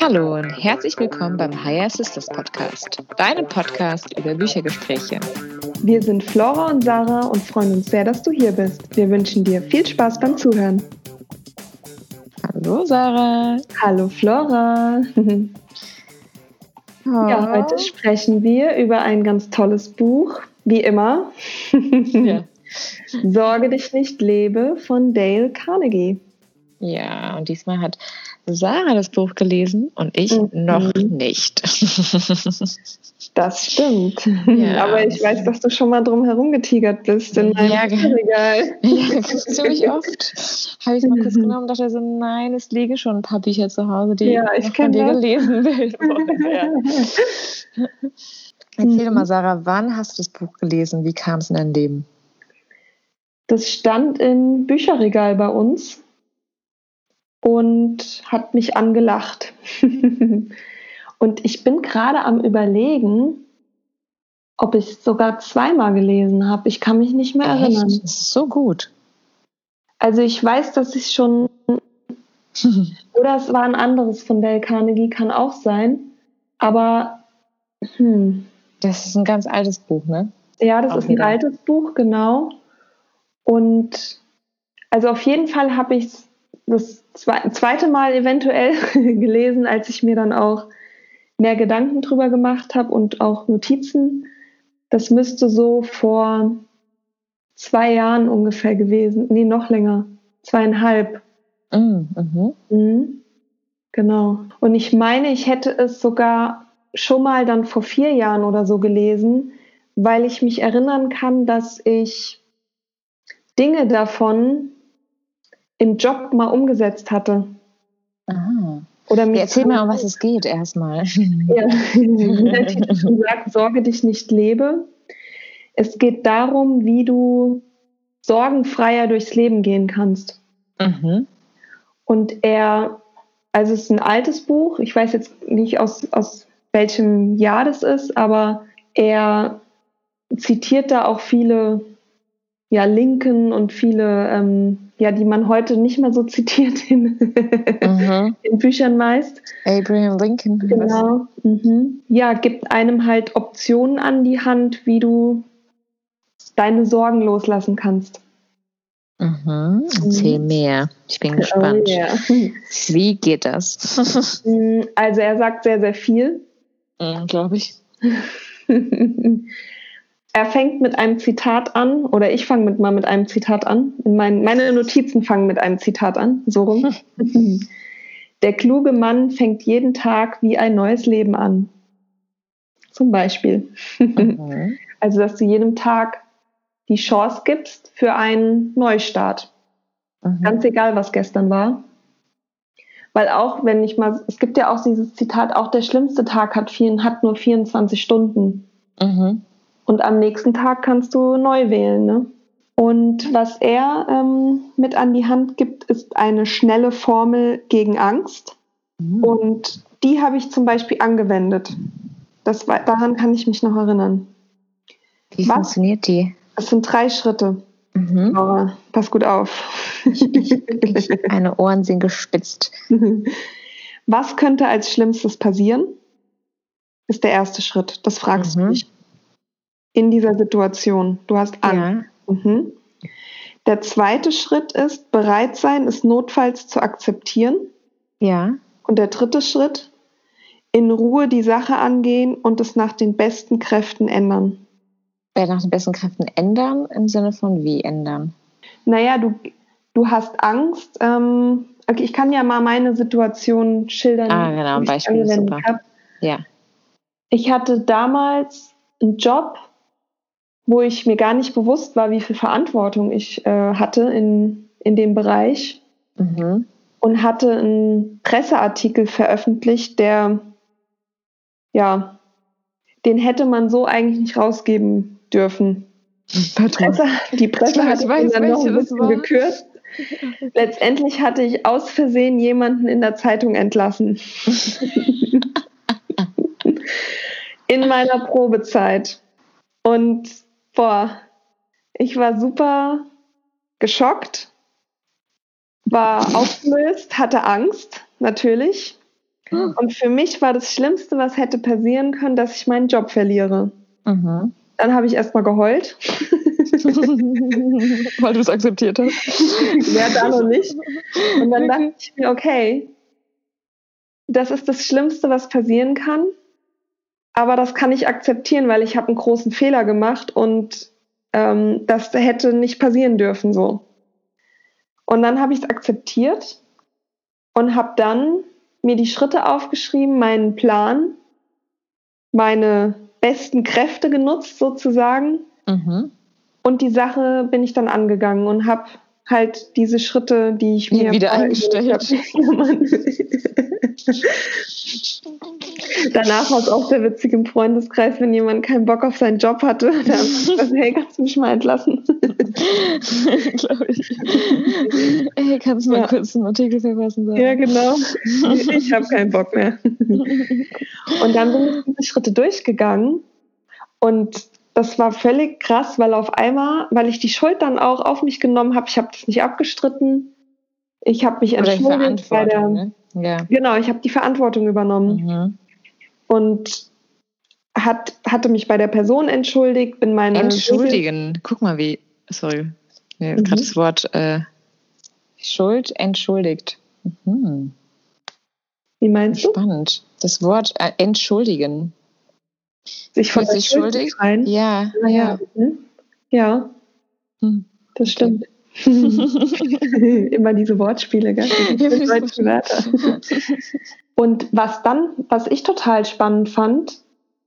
Hallo und herzlich willkommen beim Higher Sisters Podcast, deinem Podcast über Büchergespräche. Wir sind Flora und Sarah und freuen uns sehr, dass du hier bist. Wir wünschen dir viel Spaß beim Zuhören. Hallo Sarah. Hallo Flora. Ja, heute sprechen wir über ein ganz tolles Buch, wie immer. Ja. Sorge dich nicht, lebe von Dale Carnegie. Ja, und diesmal hat Sarah das Buch gelesen und ich mhm. noch nicht. Das stimmt. Ja. Aber ich weiß, dass du schon mal drum herum getigert bist in meinem ja, Regal. Ja, ziemlich oft. Habe ich es mal kurz genommen und dachte so, nein, es liegen schon ein paar Bücher zu Hause, die ja, ich, von dir das. gelesen will. Erzähl mhm. mal, Sarah, wann hast du das Buch gelesen? Wie kam es in dein Leben? Das stand im Bücherregal bei uns und hat mich angelacht. und ich bin gerade am Überlegen, ob ich es sogar zweimal gelesen habe. Ich kann mich nicht mehr Echt? erinnern. Das ist so gut. Also ich weiß, dass ich schon oder es war ein anderes von Dale Carnegie, kann auch sein. Aber hm. das ist ein ganz altes Buch, ne? Ja, das auch ist ein wieder. altes Buch, genau. Und also auf jeden Fall habe ich es das zweite Mal eventuell gelesen, als ich mir dann auch mehr Gedanken drüber gemacht habe und auch Notizen. Das müsste so vor zwei Jahren ungefähr gewesen, nee, noch länger, zweieinhalb. Mm, mhm. Mhm. Genau. Und ich meine, ich hätte es sogar schon mal dann vor vier Jahren oder so gelesen, weil ich mich erinnern kann, dass ich Dinge davon im Job mal umgesetzt hatte. Aha. Oder ja, erzähl mal, um was es geht erstmal. Ja, wie der Titel schon sagt, Sorge dich nicht lebe. Es geht darum, wie du sorgenfreier durchs Leben gehen kannst. Mhm. Und er, also es ist ein altes Buch, ich weiß jetzt nicht aus, aus welchem Jahr das ist, aber er zitiert da auch viele ja, Linken und viele, ähm, ja, die man heute nicht mehr so zitiert in, mhm. in Büchern meist. Abraham Lincoln. Genau. Mhm. Ja, gibt einem halt Optionen an die Hand, wie du deine Sorgen loslassen kannst. Mhm. Erzähl mhm. mehr. Ich bin gespannt. Oh, yeah. Wie geht das? Mm, also er sagt sehr, sehr viel. Mhm, Glaube ich. Er fängt mit einem Zitat an, oder ich fange mit, mal mit einem Zitat an. Mein, meine Notizen fangen mit einem Zitat an, so rum. Der kluge Mann fängt jeden Tag wie ein neues Leben an. Zum Beispiel. Mhm. Also, dass du jedem Tag die Chance gibst für einen Neustart. Mhm. Ganz egal, was gestern war. Weil auch, wenn ich mal, es gibt ja auch dieses Zitat, auch der schlimmste Tag hat, vier, hat nur 24 Stunden. Mhm. Und am nächsten Tag kannst du neu wählen. Ne? Und was er ähm, mit an die Hand gibt, ist eine schnelle Formel gegen Angst. Mhm. Und die habe ich zum Beispiel angewendet. Das, daran kann ich mich noch erinnern. Wie was? funktioniert die? Es sind drei Schritte. Mhm. Oh, pass gut auf. Meine Ohren sind gespitzt. Was könnte als Schlimmstes passieren? Ist der erste Schritt. Das fragst mhm. du dich in dieser Situation. Du hast Angst. Ja. Mhm. Der zweite Schritt ist, bereit sein, es notfalls zu akzeptieren. Ja. Und der dritte Schritt, in Ruhe die Sache angehen und es nach den besten Kräften ändern. Äh, nach den besten Kräften ändern im Sinne von wie ändern? Naja, du, du hast Angst. Ähm, okay, ich kann ja mal meine Situation schildern. Ah, genau, ein Beispiel super. Hab. Ja. Ich hatte damals einen Job, wo ich mir gar nicht bewusst war, wie viel Verantwortung ich äh, hatte in, in dem Bereich. Mhm. Und hatte einen Presseartikel veröffentlicht, der, ja, den hätte man so eigentlich nicht rausgeben dürfen. Presse, die Presse hat weiß, dann noch ein bisschen gekürzt. Letztendlich hatte ich aus Versehen jemanden in der Zeitung entlassen. in meiner Probezeit. Und boah, ich war super geschockt, war aufgelöst, hatte Angst, natürlich. Hm. Und für mich war das Schlimmste, was hätte passieren können, dass ich meinen Job verliere. Mhm. Dann habe ich erstmal geheult. Weil du es akzeptiert hast. ja, da noch nicht. Und dann dachte ich mir, okay, das ist das Schlimmste, was passieren kann. Aber das kann ich akzeptieren, weil ich habe einen großen Fehler gemacht und ähm, das hätte nicht passieren dürfen so. Und dann habe ich es akzeptiert und habe dann mir die Schritte aufgeschrieben, meinen Plan, meine besten Kräfte genutzt sozusagen. Mhm. Und die Sache bin ich dann angegangen und habe halt diese Schritte, die ich mir wieder eingestellt. Danach war es auch sehr witzig im Freundeskreis, wenn jemand keinen Bock auf seinen Job hatte, dann gesagt, hey, kannst du mich mal entlassen? Glaube ich. Hey, kannst du mal ja. kurz einen Artikel verfassen? Sagen? Ja, genau. Ich habe keinen Bock mehr. Und dann bin ich diese Schritte durchgegangen und das war völlig krass, weil auf einmal, weil ich die Schuld dann auch auf mich genommen habe, ich habe das nicht abgestritten, ich habe mich entschuldigt bei der, ne? ja. genau, ich habe die Verantwortung übernommen mhm. und hat, hatte mich bei der Person entschuldigt, bin meine entschuldigen. Guck mal wie, sorry, mir mhm. gerade das Wort äh, Schuld entschuldigt. Mhm. Wie meinst Spannend. du? Spannend. Das Wort äh, entschuldigen. Sich von sich schuldig sein? Ja, ja. Ja, mhm. ja. Hm. das stimmt. Immer diese Wortspiele, gell? Und was dann, was ich total spannend fand,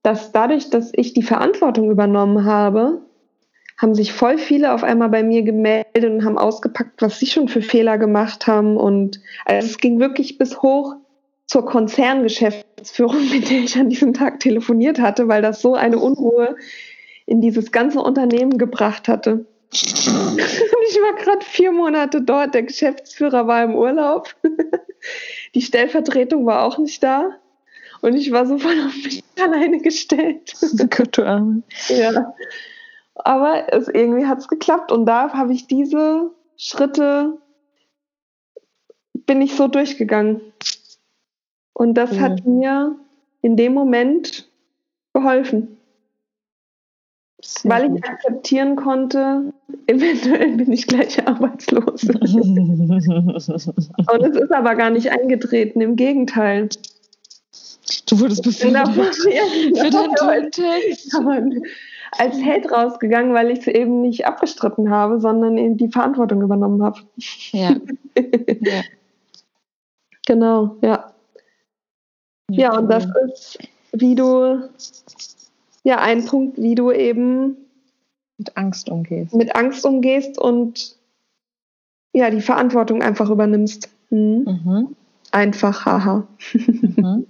dass dadurch, dass ich die Verantwortung übernommen habe, haben sich voll viele auf einmal bei mir gemeldet und haben ausgepackt, was sie schon für Fehler gemacht haben. Und also es ging wirklich bis hoch zur Konzerngeschäftsführung, mit der ich an diesem Tag telefoniert hatte, weil das so eine Unruhe in dieses ganze Unternehmen gebracht hatte. Ich war gerade vier Monate dort, der Geschäftsführer war im Urlaub, die Stellvertretung war auch nicht da und ich war so voll auf mich alleine gestellt. Gott, du Arme. Ja. Aber es, irgendwie hat es geklappt und da habe ich diese Schritte, bin ich so durchgegangen. Und das mhm. hat mir in dem Moment geholfen. Sehr weil ich akzeptieren konnte, eventuell bin ich gleich arbeitslos. Und es ist aber gar nicht eingetreten, im Gegenteil. Du wurdest befördert für deinen tollen Text. als Held rausgegangen, weil ich es eben nicht abgestritten habe, sondern eben die Verantwortung übernommen habe. Ja. ja. Genau, ja. Ja, und das ist, wie du, ja, ein Punkt, wie du eben mit Angst umgehst. Mit Angst umgehst und ja, die Verantwortung einfach übernimmst. Mhm. Mhm. Einfach, haha. Mhm.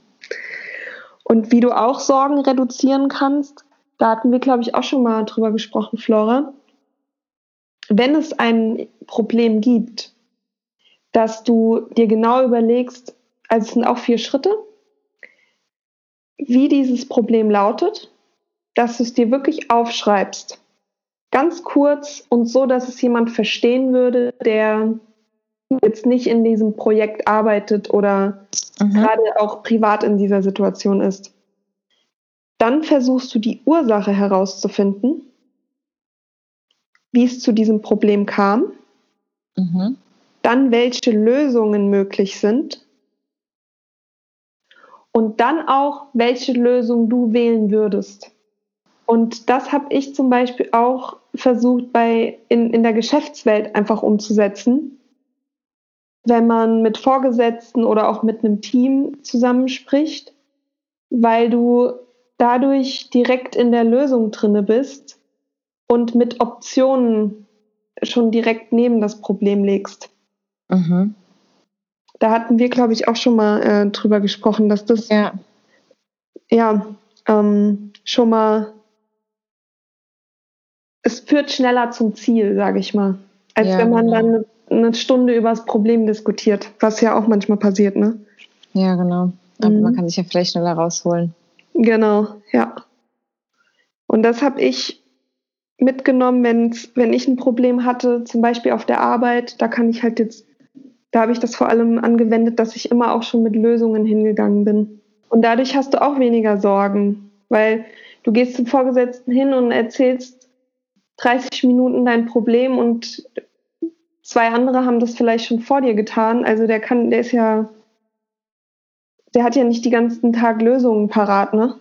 und wie du auch Sorgen reduzieren kannst, da hatten wir, glaube ich, auch schon mal drüber gesprochen, Flora. Wenn es ein Problem gibt, dass du dir genau überlegst, also es sind auch vier Schritte, wie dieses Problem lautet, dass du es dir wirklich aufschreibst. Ganz kurz und so, dass es jemand verstehen würde, der jetzt nicht in diesem Projekt arbeitet oder mhm. gerade auch privat in dieser Situation ist. Dann versuchst du die Ursache herauszufinden, wie es zu diesem Problem kam, mhm. dann welche Lösungen möglich sind und dann auch, welche Lösung du wählen würdest. Und das habe ich zum Beispiel auch versucht, bei, in, in der Geschäftswelt einfach umzusetzen. Wenn man mit Vorgesetzten oder auch mit einem Team zusammenspricht, weil du dadurch direkt in der Lösung drinne bist und mit Optionen schon direkt neben das Problem legst. Mhm. Da hatten wir, glaube ich, auch schon mal äh, drüber gesprochen, dass das ja, ja ähm, schon mal es führt schneller zum Ziel, sage ich mal, als ja, wenn man genau. dann eine Stunde über das Problem diskutiert, was ja auch manchmal passiert, ne? Ja, genau. Aber mhm. man kann sich ja vielleicht schneller rausholen. Genau, ja. Und das habe ich mitgenommen, wenn's, wenn ich ein Problem hatte, zum Beispiel auf der Arbeit, da kann ich halt jetzt Da habe ich das vor allem angewendet, dass ich immer auch schon mit Lösungen hingegangen bin. Und dadurch hast du auch weniger Sorgen, weil du gehst zum Vorgesetzten hin und erzählst 30 Minuten dein Problem und zwei andere haben das vielleicht schon vor dir getan. Also der kann, der ist ja, der hat ja nicht die ganzen Tag Lösungen parat, ne?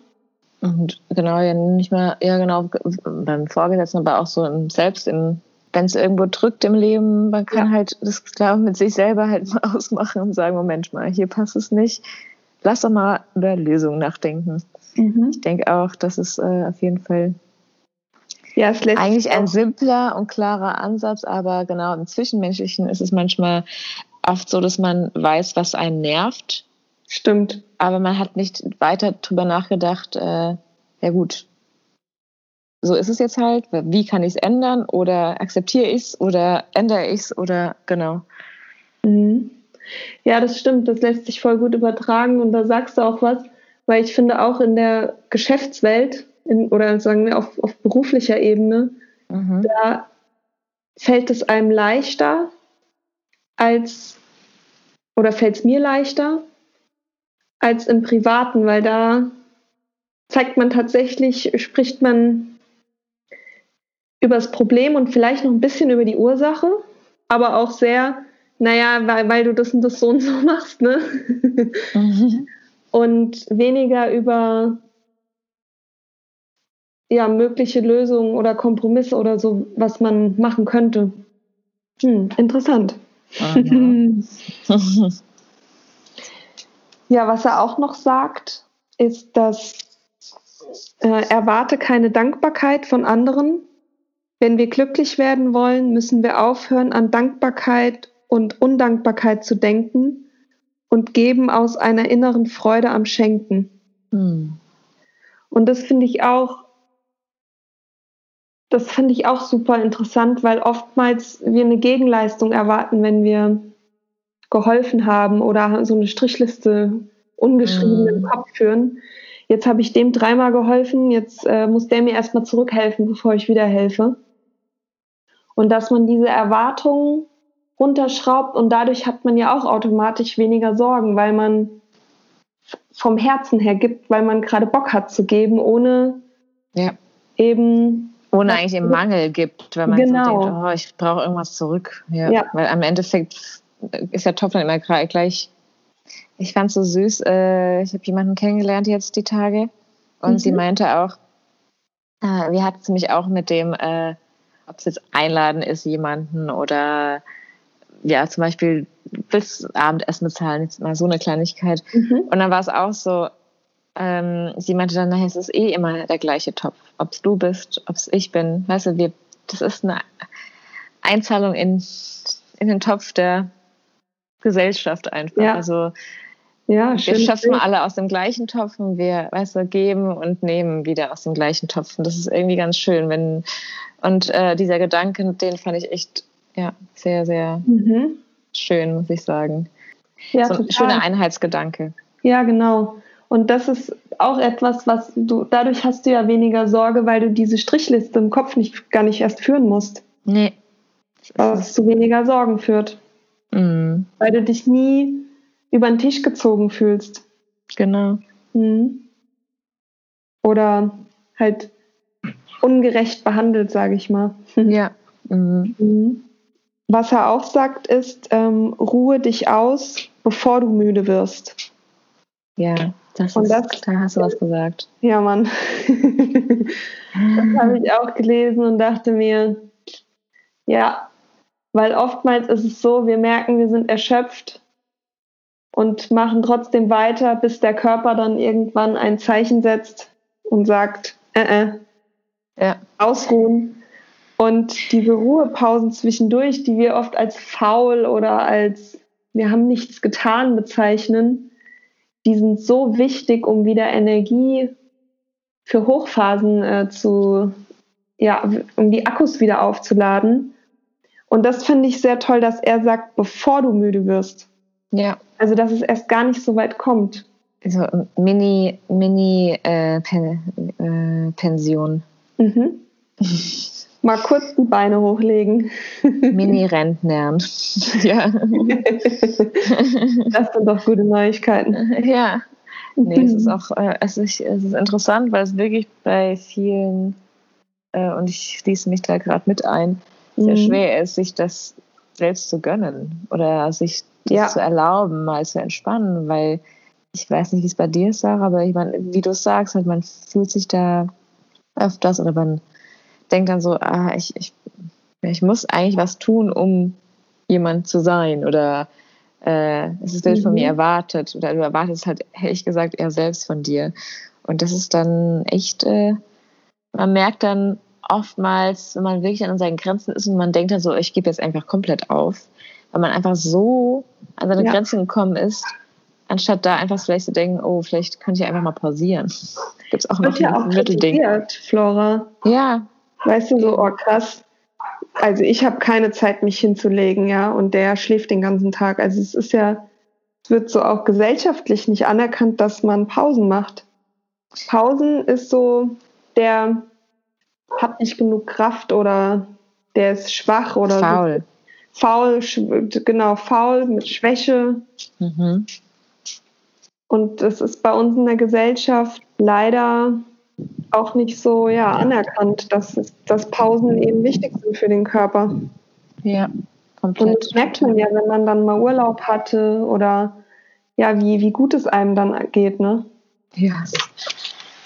Und genau, ja nicht mehr, ja genau, beim Vorgesetzten, aber auch so im, selbst im, wenn es irgendwo drückt im Leben, man kann ja. halt das glaube mit sich selber halt mal ausmachen und sagen, Moment mal, hier passt es nicht. Lass doch mal über Lösungen nachdenken. Mhm. Ich denke auch, das ist äh, auf jeden Fall ja, eigentlich ein simpler und klarer Ansatz, aber genau im Zwischenmenschlichen ist es manchmal oft so, dass man weiß, was einen nervt. Stimmt. Aber man hat nicht weiter drüber nachgedacht, äh, ja gut, so ist es jetzt halt, wie kann ich es ändern? Oder akzeptiere ich es oder ändere ich es oder genau. Mhm. Ja, das stimmt, das lässt sich voll gut übertragen. Und da sagst du auch was, weil ich finde auch in der Geschäftswelt in, oder sagen wir auf, auf beruflicher Ebene, mhm. da fällt es einem leichter als oder fällt es mir leichter, als im Privaten, weil da zeigt man tatsächlich, spricht man über das Problem und vielleicht noch ein bisschen über die Ursache, aber auch sehr, naja, weil, weil du das und das so und so machst, ne? Mhm. Und weniger über ja, mögliche Lösungen oder Kompromisse oder so, was man machen könnte. Hm, interessant. Ja, was er auch noch sagt, ist, dass äh, erwarte keine Dankbarkeit von anderen. Wenn wir glücklich werden wollen, müssen wir aufhören, an Dankbarkeit und Undankbarkeit zu denken und geben aus einer inneren Freude am Schenken. Hm. Und das finde ich auch, das finde ich auch super interessant, weil oftmals wir eine Gegenleistung erwarten, wenn wir geholfen haben oder so eine Strichliste ungeschrieben mhm. im Kopf führen. Jetzt habe ich dem dreimal geholfen, jetzt äh, muss der mir erstmal zurückhelfen, bevor ich wieder helfe. Und dass man diese Erwartungen runterschraubt und dadurch hat man ja auch automatisch weniger Sorgen, weil man vom Herzen her gibt, weil man gerade Bock hat zu geben, ohne ja. eben ohne eigentlich im Mangel gibt, wenn man genau. so denkt, oh, ich brauche irgendwas zurück. Ja. ja. Weil am Endeffekt ist der Topf dann immer gleich. Ich fand es so süß. Äh, ich habe jemanden kennengelernt jetzt die Tage und mhm. sie meinte auch, äh, wir hatten es nämlich auch mit dem, äh, ob es jetzt einladen ist, jemanden oder ja, zum Beispiel willst Abendessen bezahlen, jetzt mal so eine Kleinigkeit. Mhm. Und dann war es auch so, ähm, sie meinte dann, naja, es ist eh immer der gleiche Topf. Ob es du bist, ob es ich bin. Weißt du, wir, das ist eine Einzahlung in, in den Topf der Gesellschaft einfach. Ja. Also ja, wir schöpfen alle aus dem gleichen Topf und wir, weißt du, geben und nehmen wieder aus dem gleichen Topf. Und das ist irgendwie ganz schön, wenn und äh, dieser Gedanke, den fand ich echt ja sehr, sehr mhm. schön, muss ich sagen. Ja, so ein schöner Einheitsgedanke. Ja, genau. Und das ist auch etwas, was du, dadurch hast du ja weniger Sorge, weil du diese Strichliste im Kopf nicht, gar nicht erst führen musst. Nee. Was zu weniger Sorgen führt. Mhm. Weil du dich nie über den Tisch gezogen fühlst. Genau. Mhm. Oder halt ungerecht behandelt, sage ich mal. Ja. Mhm. mhm. Was er auch sagt, ist, ähm, ruhe dich aus, bevor du müde wirst. Ja, das Und ist, das, da hast du was gesagt. Ja, Mann. das habe ich auch gelesen und dachte mir, ja, weil oftmals ist es so, wir merken, wir sind erschöpft und machen trotzdem weiter, bis der Körper dann irgendwann ein Zeichen setzt und sagt, äh, äh, ja. ausruhen. Und diese Ruhepausen zwischendurch, die wir oft als faul oder als wir haben nichts getan bezeichnen, die sind so wichtig, um wieder Energie für Hochphasen äh, zu, ja, um die Akkus wieder aufzuladen. Und das finde ich sehr toll, dass er sagt, bevor du müde wirst. Ja. Also, dass es erst gar nicht so weit kommt. Also Mini, Mini äh, Pen, äh, Pension. Mhm. Mal kurz die Beine hochlegen. Mini-Rentnern. ja. Das sind doch gute Neuigkeiten. Ja. Nee, es ist auch äh, es, ist, es ist interessant, weil es wirklich bei vielen, äh, und ich schließe mich da gerade mit ein, sehr mhm. schwer ist, sich das selbst zu gönnen oder sich das ja. zu erlauben, mal zu entspannen, weil ich weiß nicht, wie es bei dir ist, Sarah, aber ich meine, wie du sagst, halt, man fühlt sich da öfters oder man denkt dann so, ah, ich, ich, ich muss eigentlich was tun, um jemand zu sein oder äh, es wird mhm. von mir mhm. erwartet oder du erwartest halt, ehrlich gesagt, eher selbst von dir. Und das ist dann echt, äh, man merkt dann oftmals, wenn man wirklich an seinen Grenzen ist und man denkt dann so, ich gebe jetzt einfach komplett auf, weil man einfach so an seine ja. Grenzen gekommen ist, anstatt da einfach vielleicht zu denken, oh, vielleicht könnte ich einfach mal pausieren. Gibt es auch noch ja ein Mittelding. Flora. Ja. Weißt du, so, oh krass. Also ich habe keine Zeit, mich hinzulegen, ja, und der schläft den ganzen Tag. Also es ist ja, es wird so auch gesellschaftlich nicht anerkannt, dass man Pausen macht. Pausen ist so, der hat nicht genug Kraft oder der ist schwach oder faul. So. Faul, genau, faul mit Schwäche. Mhm. Und das ist bei uns in der Gesellschaft leider auch nicht so ja, anerkannt, dass, dass Pausen eben wichtig sind für den Körper. Ja, komplett. Und das merkt man ja, wenn man dann mal Urlaub hatte oder ja, wie, wie gut es einem dann geht, ne? Ja,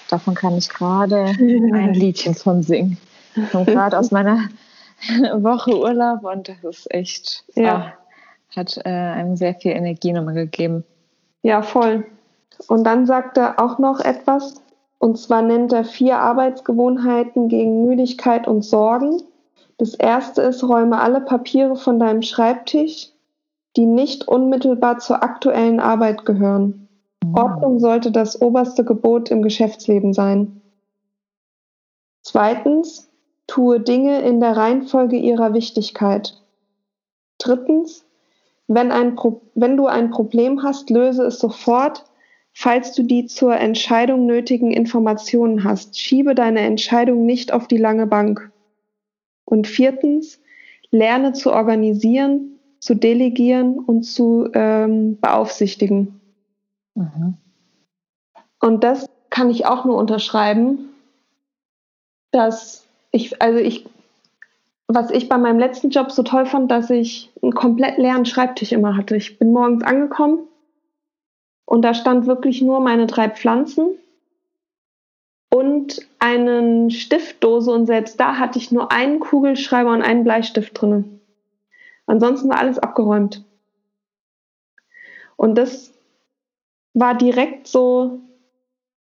davon kann ich gerade ein Liedchen von singen. Ich komme gerade aus meiner Woche Urlaub und das ist echt, ja. Ah, hat äh, einem sehr viel Energie nochmal gegeben. Ja, voll. Und dann sagt er auch noch etwas, und zwar nennt er vier Arbeitsgewohnheiten gegen Müdigkeit und Sorgen. Das erste ist, räume alle Papiere von deinem Schreibtisch, die nicht unmittelbar zur aktuellen Arbeit gehören. Ordnung sollte das oberste Gebot im Geschäftsleben sein. Zweitens, tue Dinge in der Reihenfolge ihrer Wichtigkeit. Drittens, wenn, ein wenn du ein Problem hast, löse es sofort, falls du die zur Entscheidung nötigen Informationen hast. Schiebe deine Entscheidung nicht auf die lange Bank. Und viertens, lerne zu organisieren, zu delegieren und zu ähm, beaufsichtigen. Mhm. Und das kann ich auch nur unterschreiben, dass ich, also ich was ich bei meinem letzten Job so toll fand, dass ich einen komplett leeren Schreibtisch immer hatte. Ich bin morgens angekommen und da stand wirklich nur meine drei Pflanzen und eine Stiftdose und selbst da hatte ich nur einen Kugelschreiber und einen Bleistift drin. Ansonsten war alles abgeräumt. Und das war direkt so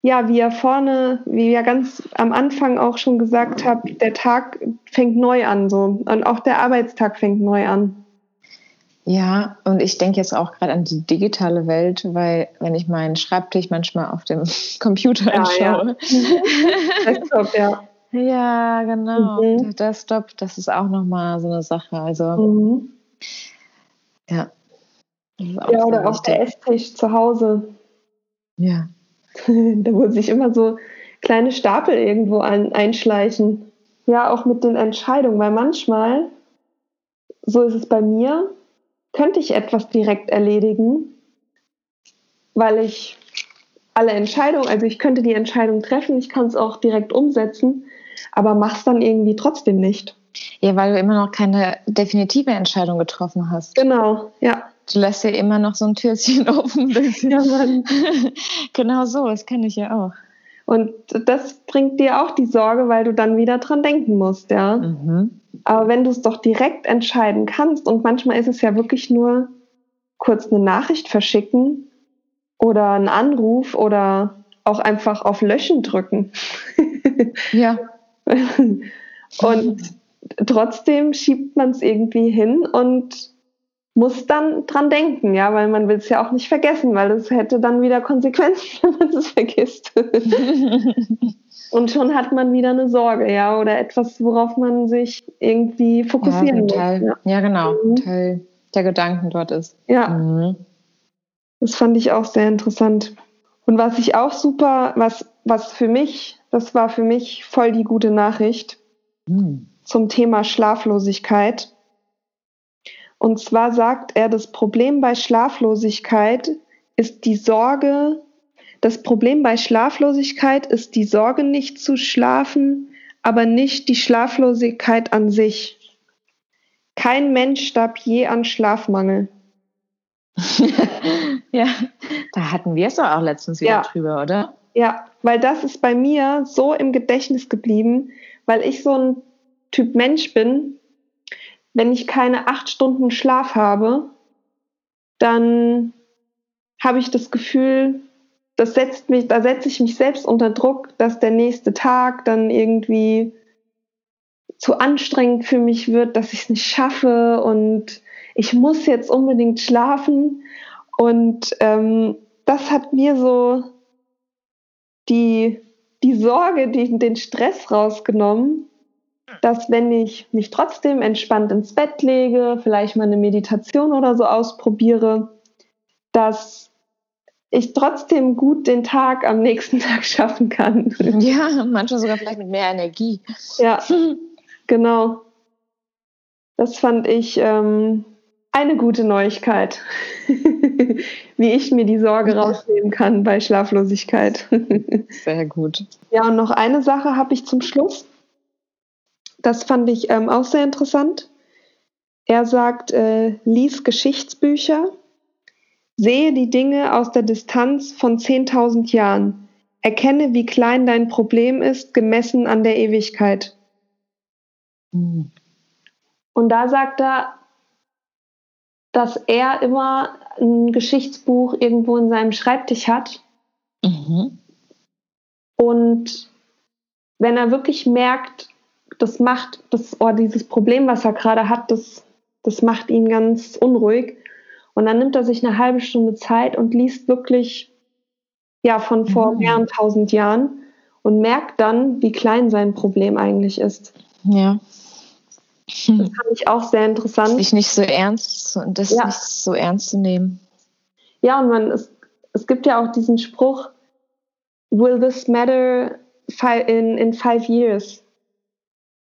ja, wie er vorne, wie ihr ganz am Anfang auch schon gesagt habt, der Tag fängt neu an so und auch der Arbeitstag fängt neu an. Ja, und ich denke jetzt auch gerade an die digitale Welt, weil wenn ich meinen Schreibtisch manchmal auf dem Computer ja, anschaue. Ja. Desktop, ja. Ja, genau. Mhm. Der Desktop, das ist auch nochmal so eine Sache. Also, mhm. ja. Ja, oder auch der Esstisch zu Hause. Ja. da wurden sich immer so kleine Stapel irgendwo ein, einschleichen. Ja, auch mit den Entscheidungen, weil manchmal, so ist es bei mir, könnte ich etwas direkt erledigen, weil ich alle Entscheidungen, also ich könnte die Entscheidung treffen, ich kann es auch direkt umsetzen, aber mach's dann irgendwie trotzdem nicht. Ja, weil du immer noch keine definitive Entscheidung getroffen hast. Genau, ja. Du lässt ja immer noch so ein Türchen offen. Ja, Mann. genau so, das kenne ich ja auch. Und das bringt dir auch die Sorge, weil du dann wieder dran denken musst, ja. Mhm. Aber wenn du es doch direkt entscheiden kannst, und manchmal ist es ja wirklich nur kurz eine Nachricht verschicken oder einen Anruf oder auch einfach auf Löschen drücken. ja. und trotzdem schiebt man es irgendwie hin und muss dann dran denken, ja, weil man will es ja auch nicht vergessen, weil es hätte dann wieder Konsequenzen, wenn man es vergisst. Und schon hat man wieder eine Sorge, ja, oder etwas, worauf man sich irgendwie fokussieren ja, Teil, muss. Ja. ja, genau, mhm. Teil der Gedanken dort ist. Ja. Mhm. Das fand ich auch sehr interessant. Und was ich auch super, was, was für mich, das war für mich voll die gute Nachricht. Mhm. zum Thema Schlaflosigkeit. Und zwar sagt er, das Problem bei Schlaflosigkeit ist die Sorge, das Problem bei Schlaflosigkeit ist die Sorge, nicht zu schlafen, aber nicht die Schlaflosigkeit an sich. Kein Mensch starb je an Schlafmangel. ja, da hatten wir es doch auch letztens wieder ja. drüber, oder? Ja, weil das ist bei mir so im Gedächtnis geblieben, weil ich so ein Typ Mensch bin. Wenn ich keine acht Stunden Schlaf habe, dann habe ich das Gefühl, das setzt mich, da setze ich mich selbst unter Druck, dass der nächste Tag dann irgendwie zu anstrengend für mich wird, dass ich es nicht schaffe und ich muss jetzt unbedingt schlafen. Und ähm, das hat mir so die, die Sorge, die, den Stress rausgenommen, dass wenn ich mich trotzdem entspannt ins Bett lege, vielleicht mal eine Meditation oder so ausprobiere, dass ich trotzdem gut den Tag am nächsten Tag schaffen kann. Ja, manchmal sogar vielleicht mit mehr Energie. Ja, genau. Das fand ich ähm, eine gute Neuigkeit, wie ich mir die Sorge rausnehmen kann bei Schlaflosigkeit. Sehr gut. Ja, und noch eine Sache habe ich zum Schluss. Das fand ich ähm, auch sehr interessant. Er sagt, äh, lies Geschichtsbücher, sehe die Dinge aus der Distanz von 10.000 Jahren, erkenne, wie klein dein Problem ist, gemessen an der Ewigkeit. Mhm. Und da sagt er, dass er immer ein Geschichtsbuch irgendwo in seinem Schreibtisch hat. Mhm. Und wenn er wirklich merkt, das macht das, oh, dieses Problem, was er gerade hat, das, das macht ihn ganz unruhig. Und dann nimmt er sich eine halbe Stunde Zeit und liest wirklich ja von vor mhm. mehreren tausend Jahren und merkt dann, wie klein sein Problem eigentlich ist. Ja. Das fand ich auch sehr interessant. Sich nicht so ernst und das ja. nicht so ernst zu nehmen. Ja, und man, es, es gibt ja auch diesen Spruch, will this matter in, in five years?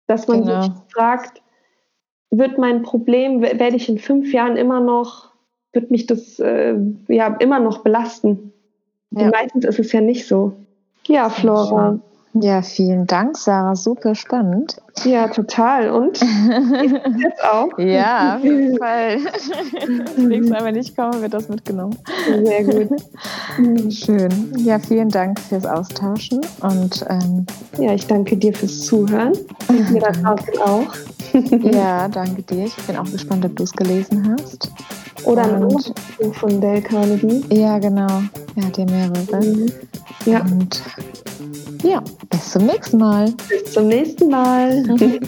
Dass man genau. sich fragt, wird mein Problem, werde ich in fünf Jahren immer noch, wird mich das äh, ja immer noch belasten? Ja. Meistens ist es ja nicht so. Ja, Flora. Ja, vielen Dank, Sarah. Super spannend. Ja, total. Und jetzt auch? Ja, auf jeden Fall. Das nächste Mal, wenn ich komme, wird das mitgenommen. Sehr gut. Schön. Ja, vielen Dank fürs Austauschen. Und ähm, ja, ich danke dir fürs Zuhören. Und dir da draußen auch. ja, danke dir. Ich bin auch gespannt, ob du es gelesen hast. Oder ein anderes Buch von Dale Carnegie. Ja, genau. Er hat ja mehrere. Mhm. Ja. Und ja, bis zum nächsten Mal. Bis zum nächsten Mal.